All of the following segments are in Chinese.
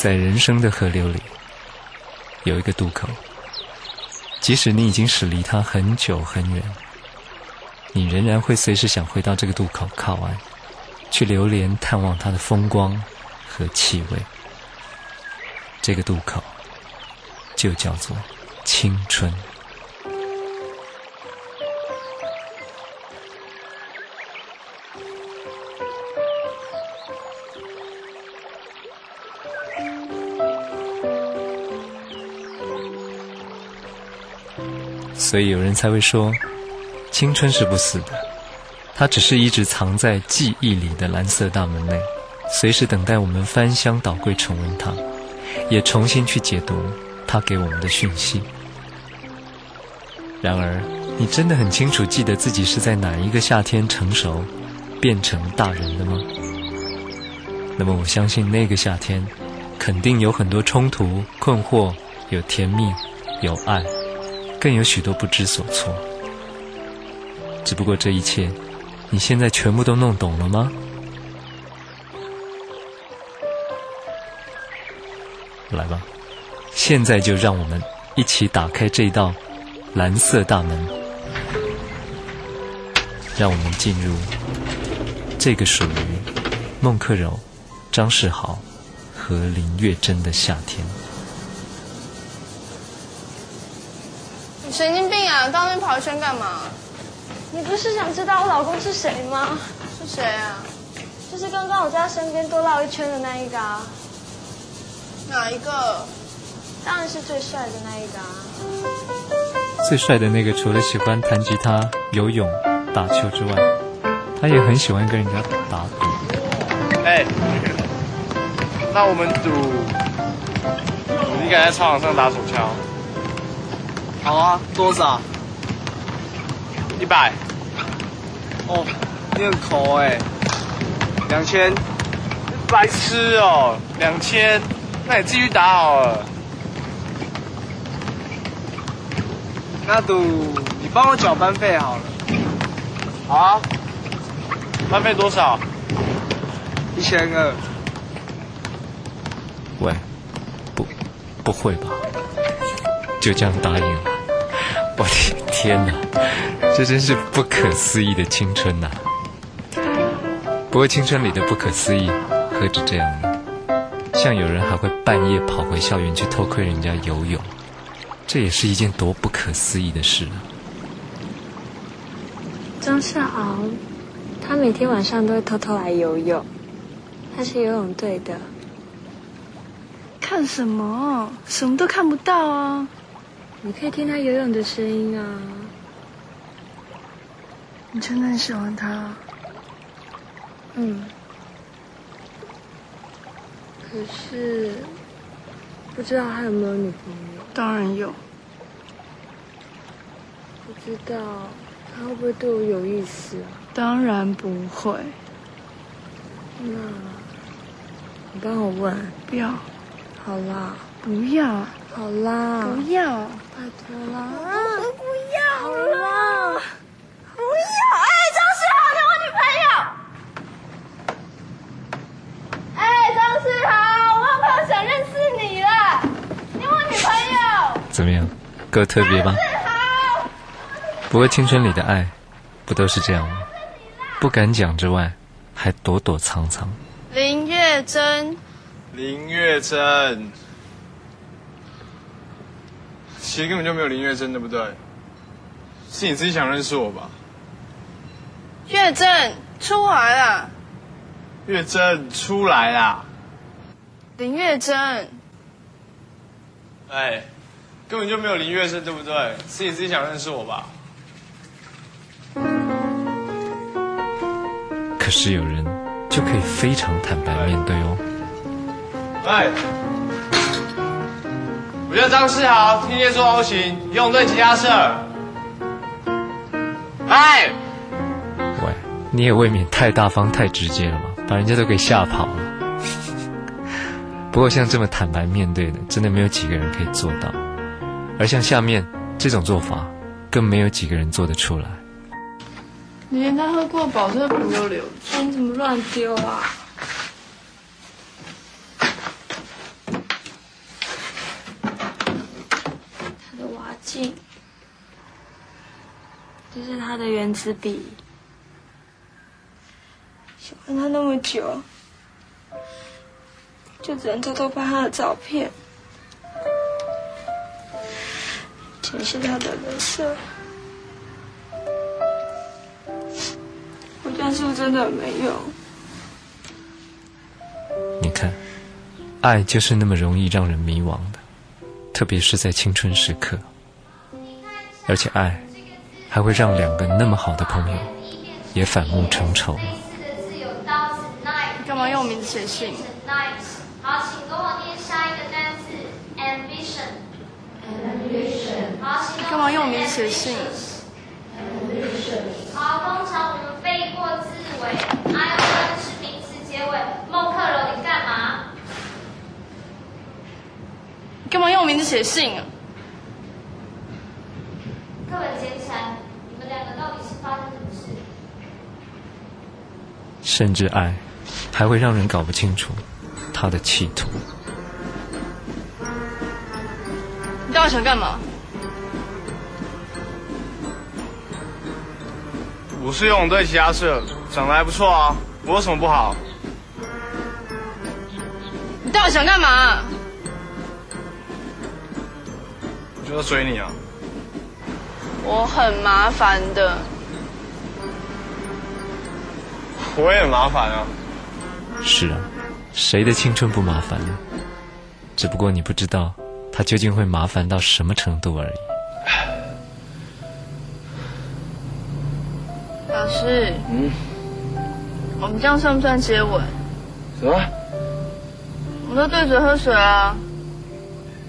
在人生的河流里，有一个渡口，即使你已经驶离它很久很远，你仍然会随时想回到这个渡口靠岸，去流连探望它的风光和气味。这个渡口就叫做青春。所以有人才会说，青春是不死的，它只是一直藏在记忆里的蓝色大门内，随时等待我们翻箱倒柜重温它，也重新去解读它给我们的讯息。然而，你真的很清楚记得自己是在哪一个夏天成熟，变成大人的吗？那么，我相信那个夏天，肯定有很多冲突、困惑，有甜蜜，有爱。更有许多不知所措，只不过这一切，你现在全部都弄懂了吗？来吧，现在就让我们一起打开这道蓝色大门，让我们进入这个属于孟克柔、张世豪和林月珍的夏天。神经病啊！到那边跑一圈干嘛？你不是想知道我老公是谁吗？是谁啊？就是刚刚我在他身边多绕一圈的那一个啊。哪一个？当然是最帅的那一个啊。最帅的那个，除了喜欢弹吉他、游泳、打球之外，他也很喜欢跟人家打赌。哎，那我们赌，你敢在操场上打手枪？好啊，多少？一百。哦，你很抠哎。两千。白痴哦，两千，那你继续打好了。那赌你帮我缴班费好了。好啊。班费多少？一千二。喂，不，不会吧？就这样答应了？我的天哪，这真是不可思议的青春呐！不过青春里的不可思议何止这样呢？像有人还会半夜跑回校园去偷窥人家游泳，这也是一件多不可思议的事啊！张世豪，他每天晚上都会偷偷来游泳，他是游泳队的。看什么？什么都看不到啊！你可以听他游泳的声音啊！你真的很喜欢他？嗯。可是不知道他有没有女朋友？当然有。不知道他会不会对我有意思啊？当然不会。那你帮我问。不要。好啦。不要。好啦。不要。拜托啦！不要了，不要！哎，张世豪，你我女朋友。哎，张世豪，我好朋友想认识你了，你我女朋友。怎么样，够特别吧？不过青春里的爱，不都是这样吗？不敢讲之外，还躲躲藏藏。林月珍，林月珍。其实根本就没有林月珍，对不对？是你自己想认识我吧？月珍出来啦。月珍出来啦。林月珍。哎，根本就没有林月珍，对不对？是你自己想认识我吧？可是有人就可以非常坦白面对哦。哎。我叫张世豪，天天做 O 型，游泳队吉他社。哎，喂，你也未免太大方、太直接了吧，把人家都给吓跑了。不过像这么坦白面对的，真的没有几个人可以做到。而像下面这种做法，更没有几个人做得出来。你连他喝过保特瓶都留，你怎么乱丢啊？他的原子笔，喜欢他那么久，就只能偷偷拍他的照片。钱是他的人设，我这样是不是真的很没用？你看，爱就是那么容易让人迷惘的，特别是在青春时刻。而且爱还会让两个那么好的朋友也反目成仇。干嘛用名字写信？好，请跟我念下一个单词，ambition。ambition。好，请干嘛用名字写信？好，通常我们背过字尾，I O N 是名词结尾。孟克柔，你干嘛？干嘛用名字写信啊？课本捡起来，你们两个到底是发生什么事？甚至爱还会让人搞不清楚他的企图。你到底想干嘛？我是游泳队其他社，长得还不错啊，我有什么不好？你到底想干嘛？我就要追你啊！我很麻烦的。我也很麻烦啊。是啊，谁的青春不麻烦呢？只不过你不知道他究竟会麻烦到什么程度而已。老师，嗯，我们这样算不算接吻？什么？我们都对嘴喝水啊。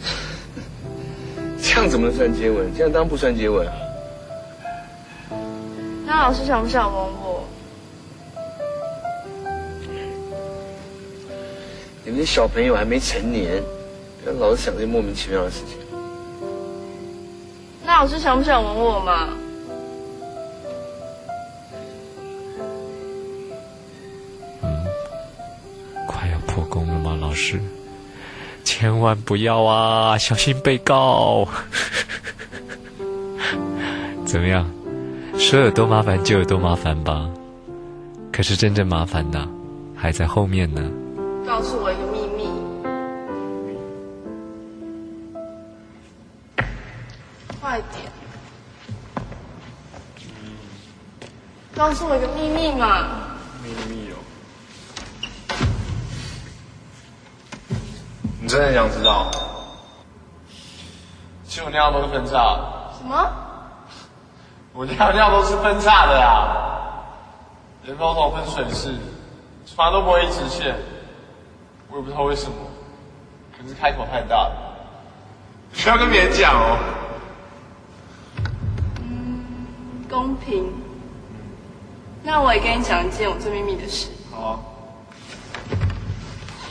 这样怎么能算接吻？这样当然不算接吻啊！那老师想不想吻我？你们的小朋友还没成年，不要老是想这些莫名其妙的事情。那老师想不想吻我嘛？快要破功了吗，老师？千万不要啊，小心被告！怎么样？说有多麻烦就有多麻烦吧。可是真正麻烦的还在后面呢。告诉我一个秘密嘛！秘密哦。你真的想知道？其实我尿都是分叉，什么？我尿尿都是分叉的呀。人工头分水式，反正都不会一直线。我也不知道为什么，可能是开口太大了。不要跟别人讲哦。公平。那我也跟你讲一件我最秘密的事。好啊。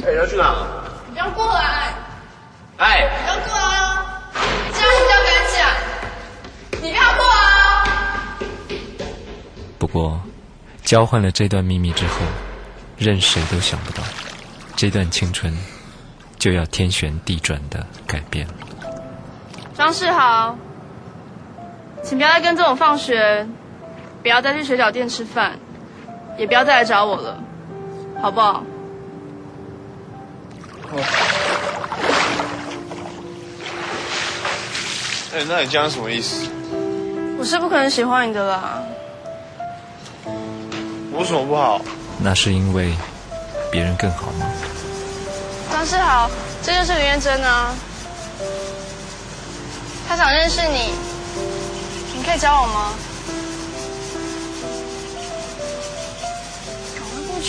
哎，你要去哪？你不要过来！哎，不要过来哦！这样你不要敢讲！你不要过来哦！不过，交换了这段秘密之后，任谁都想不到，这段青春就要天旋地转的改变了。张世豪，请不要再跟这种放学，不要再去水饺店吃饭，也不要再来找我了，好不好？哎，那你这样什么意思？我是不可能喜欢你的啦。我有什么不好？那是因为别人更好吗？张世豪，这就是林彦珍啊，他想认识你，你可以教我吗？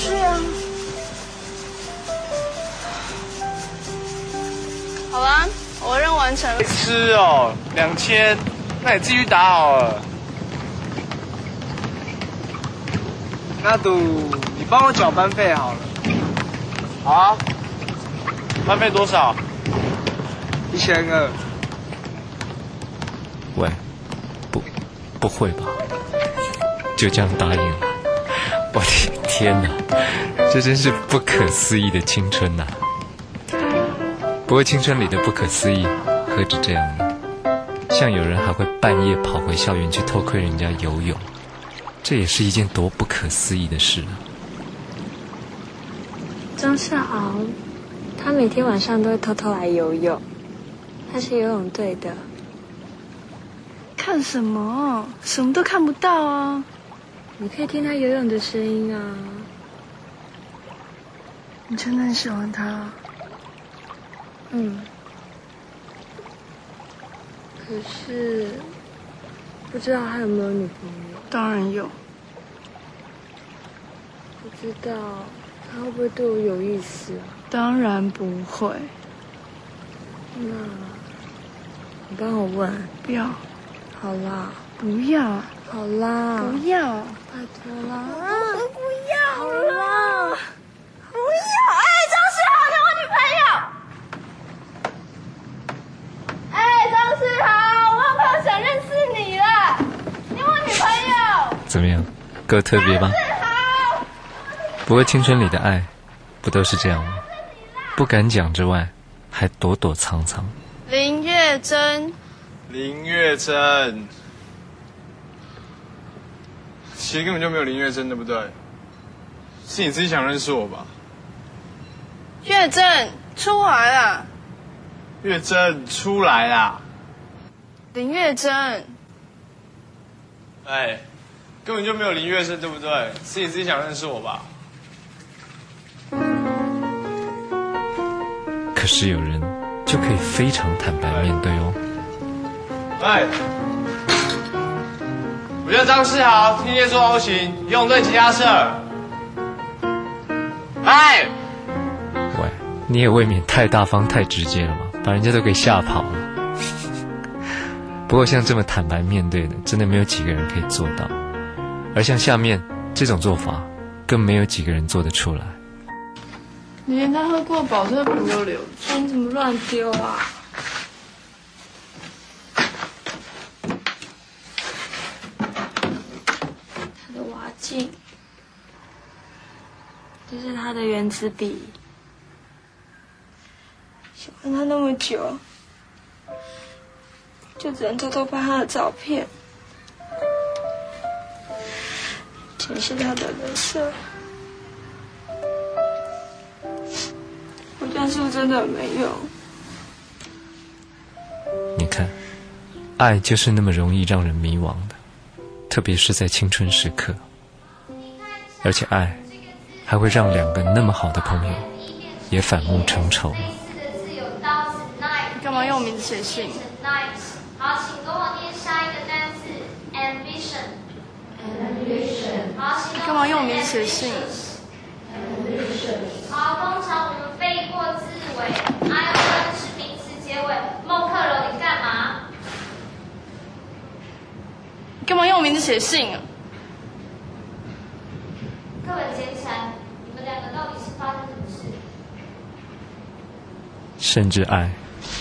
赶快过去啊！好啦，我任务完成了。吃哦，两千，那你自己去打好了。那赌你帮我缴班费好了，好啊，班费多少？一千二。喂，不，不会吧？就这样答应了？我的天哪，这真是不可思议的青春呐、不过青春里的不可思议，何止这样呢？像有人还会半夜跑回校园去偷窥人家游泳，这也是一件多不可思议的事啊！张世豪，他每天晚上都会偷偷来游泳，他是游泳队的。看什么？什么都看不到啊！你可以听他游泳的声音啊！你真的很喜欢他？嗯。可是，不知道他有没有女朋友？当然有。不知道他会不会对我有意思啊？当然不会。那，你帮我问。不要。好啦。不要。好啦。不要。拜托啦。不要。好啦。不要！哎，张世豪，你我女朋友。哎，张世豪，我好朋友想认识你了，你我女朋友。怎么样，够特别吧？不过青春里的爱，不都是这样吗？不敢讲之外，还躲躲藏藏。林月珍，林月珍，其实根本就没有林月珍，对不对？是你自己想认识我吧？月珍出来啦。月珍出来啦！林月珍，哎，根本就没有林月珍，对不对？是你自己想认识我吧？可是有人就可以非常坦白面对哦。哎，我叫张世豪，天天做 O 型，游泳队吉他社。哎，喂，你也未免太大方、太直接了嘛，把人家都给吓跑了。不过像这么坦白面对的，真的没有几个人可以做到。而像下面这种做法，更没有几个人做得出来。你连他喝过保特瓶都留着，你怎么乱丢啊？他的挖镜，这是他的圆珠笔。喜欢他那么久，就只能偷偷拍他的照片。钱是他的人设。我这样是不是真的没用？你看，爱就是那么容易让人迷惘的，特别是在青春时刻。而且爱，还会让两个那么好的朋友也反目成仇。干嘛用名字写信？好，请跟我念下一个单词：ambition。ambition。好，请干嘛用名字写信？好，通常我们背过字尾，I O N 是名词结尾。孟克柔，你干嘛？你干嘛用名字写信啊？课本捡起来，你们两个到底是发生什么事？甚至爱，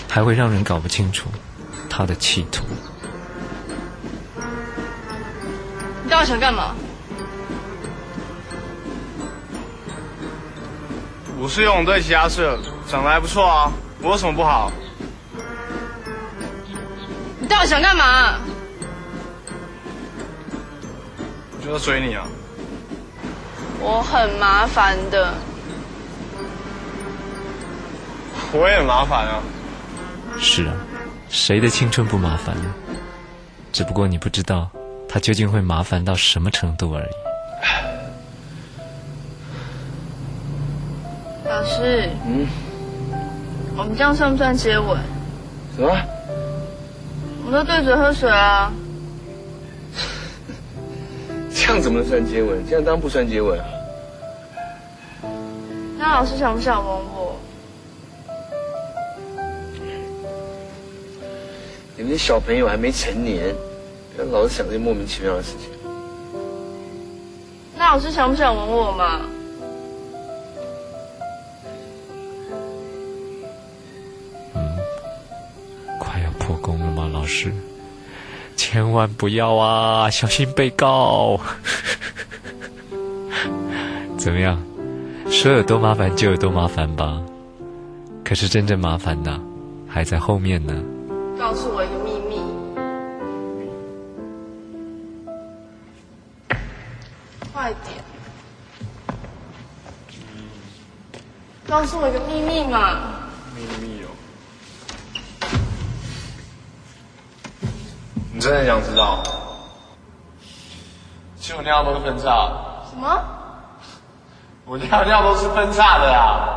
还会让人搞不清楚他的企图。你到底想干嘛？我是游泳队吉他社，长得还不错啊，我有什么不好？你到底想干嘛？我就要追你啊！我很麻烦的。我也麻烦啊。是啊，谁的青春不麻烦呢？只不过你不知道，他究竟会麻烦到什么程度而已。老师，嗯，我们这样算不算接吻？什么？我们都对嘴喝水啊。这样怎么能算接吻？这样当然不算接吻啊！那老师想不想吻我？你们的小朋友还没成年，不要老是想这些莫名其妙的事情。那老师想不想吻我嘛？快要破功了吗，老师？千万不要啊，小心被告。怎么样？说有多麻烦就有多麻烦吧。可是真正麻烦的还在后面呢。告诉我一个秘密。快点。告诉我一个秘密嘛。秘密哦。你真的想知道？就那样都的分叉什么？我尿尿都是分叉的啦。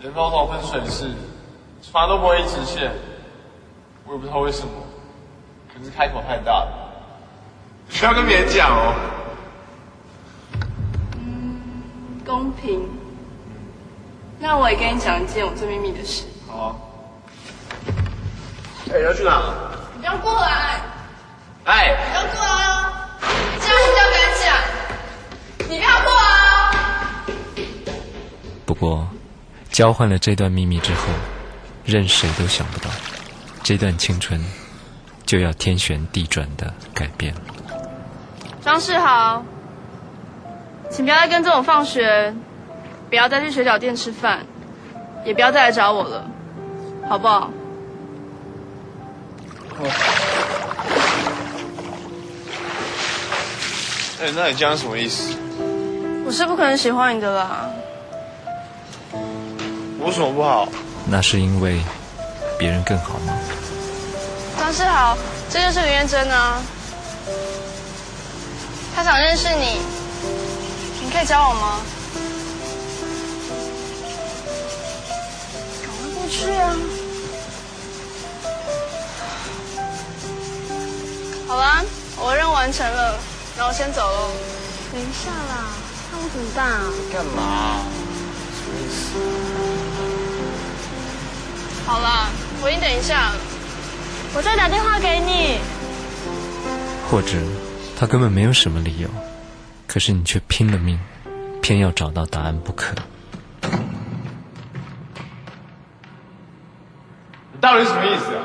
人工头分水式，从来都不会一直线。我也不知道为什么，可能是开口太大了。不要跟别人讲哦。公平。那我也跟你讲一件我最秘密的事。好啊。哎，要去哪？你不要过来！哎，不要过来过，交换了这段秘密之后，任谁都想不到，这段青春就要天旋地转的改变了。张世豪，请不要再跟着我放学，不要再去水饺店吃饭，也不要再来找我了，好不好？哎，那你这样什么意思？我是不可能喜欢你的啦。我有什么不好？那是因为别人更好吗？张世豪，这就是林彦珍啊，他想认识你，你可以教我吗？赶快过去啊！好啦，我任务完成了，那我先走喽。等一下啦，那我怎么办啊？干嘛？好了，我你等一下。我再打电话给你。或者他根本没有什么理由，可是你却拼了命，偏要找到答案不可。你到底什么意思啊？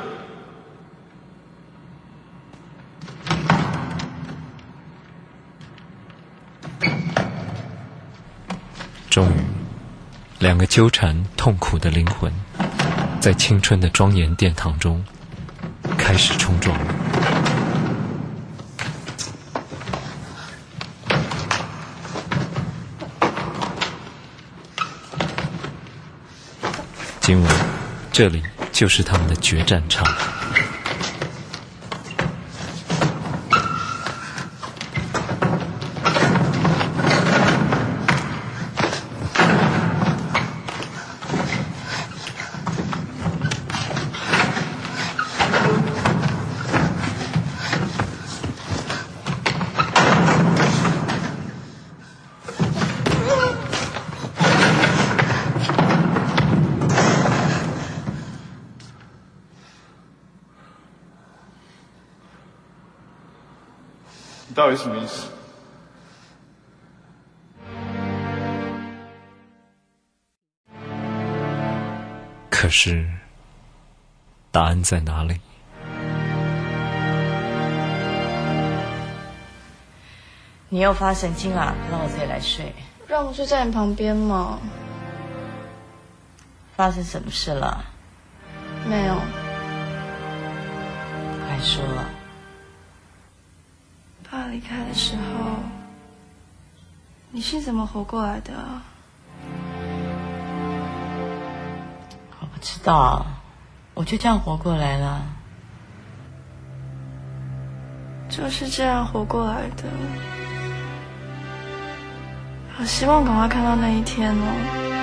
终于，两个纠缠痛苦的灵魂，在青春的庄严殿堂中开始冲撞。今晚，这里就是他们的决战场。底什么意思？可是，答案在哪里？你又发神经了，让我自己来睡。让我睡在你旁边嘛。发生什么事了？没有，快说。爸离开的时候，你是怎么活过来的啊？我不知道，我就这样活过来了。就是这样活过来的。好希望赶快看到那一天哦。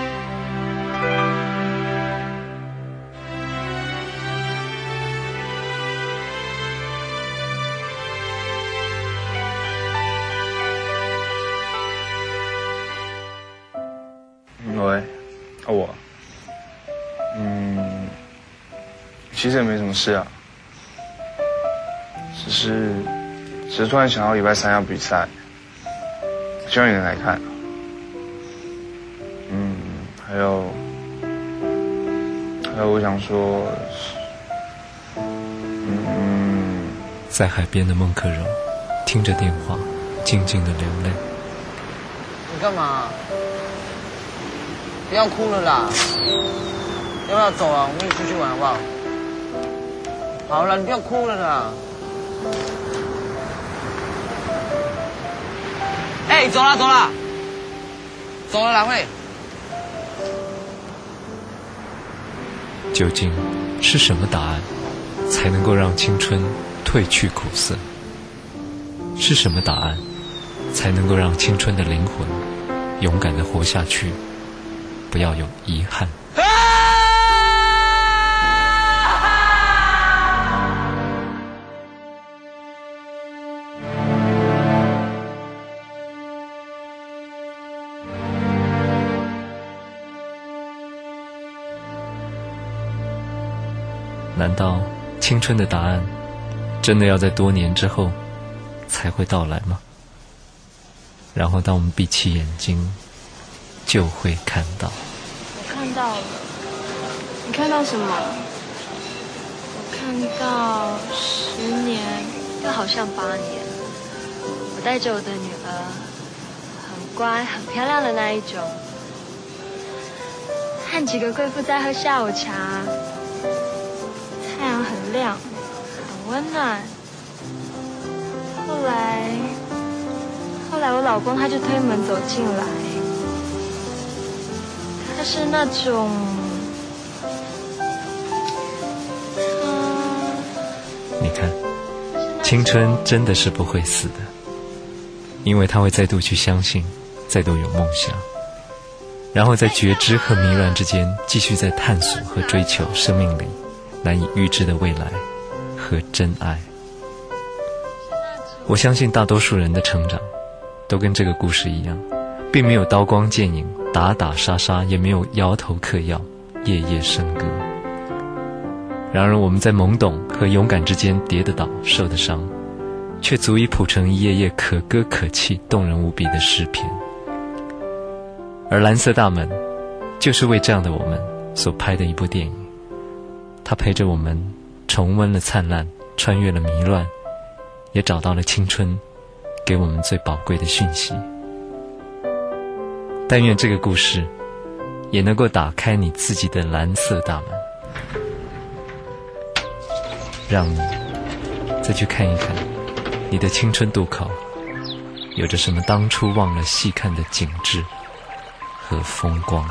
其实也没什么事啊，只是，只是突然想到礼拜三要比赛，希望你能来看。嗯，还有，还有我想说，嗯，在海边的孟克柔听着电话，静静的流泪。你干嘛？不要哭了啦！要不要走啊？我跟你出去玩好不好？好了，你不要哭了啦！哎，走了走了，走了，兰慧。究竟是什么答案，才能够让青春褪去苦涩？是什么答案，才能够让青春的灵魂勇敢的活下去，不要有遗憾？难道青春的答案真的要在多年之后才会到来吗？然后当我们闭起眼睛，就会看到。我看到了，你看到什么？我看到十年，又好像八年。我带着我的女儿，很乖、很漂亮的那一种，和几个贵妇在喝下午茶。亮，很温暖。后来，后来我老公他就推门走进来，他是那种，你看，青春真的是不会死的，因为他会再度去相信，再度有梦想，然后在觉知和迷乱之间，继续在探索和追求生命里。难以预知的未来和真爱，我相信大多数人的成长都跟这个故事一样，并没有刀光剑影、打打杀杀，也没有摇头嗑药、夜夜笙歌。然而，我们在懵懂和勇敢之间跌得倒、受的伤，却足以谱成一页页可歌可泣、动人无比的诗篇。而《蓝色大门》就是为这样的我们所拍的一部电影。他陪着我们重温了灿烂，穿越了迷乱，也找到了青春，给我们最宝贵的讯息。但愿这个故事也能够打开你自己的蓝色大门，让你再去看一看你的青春渡口有着什么当初忘了细看的景致和风光。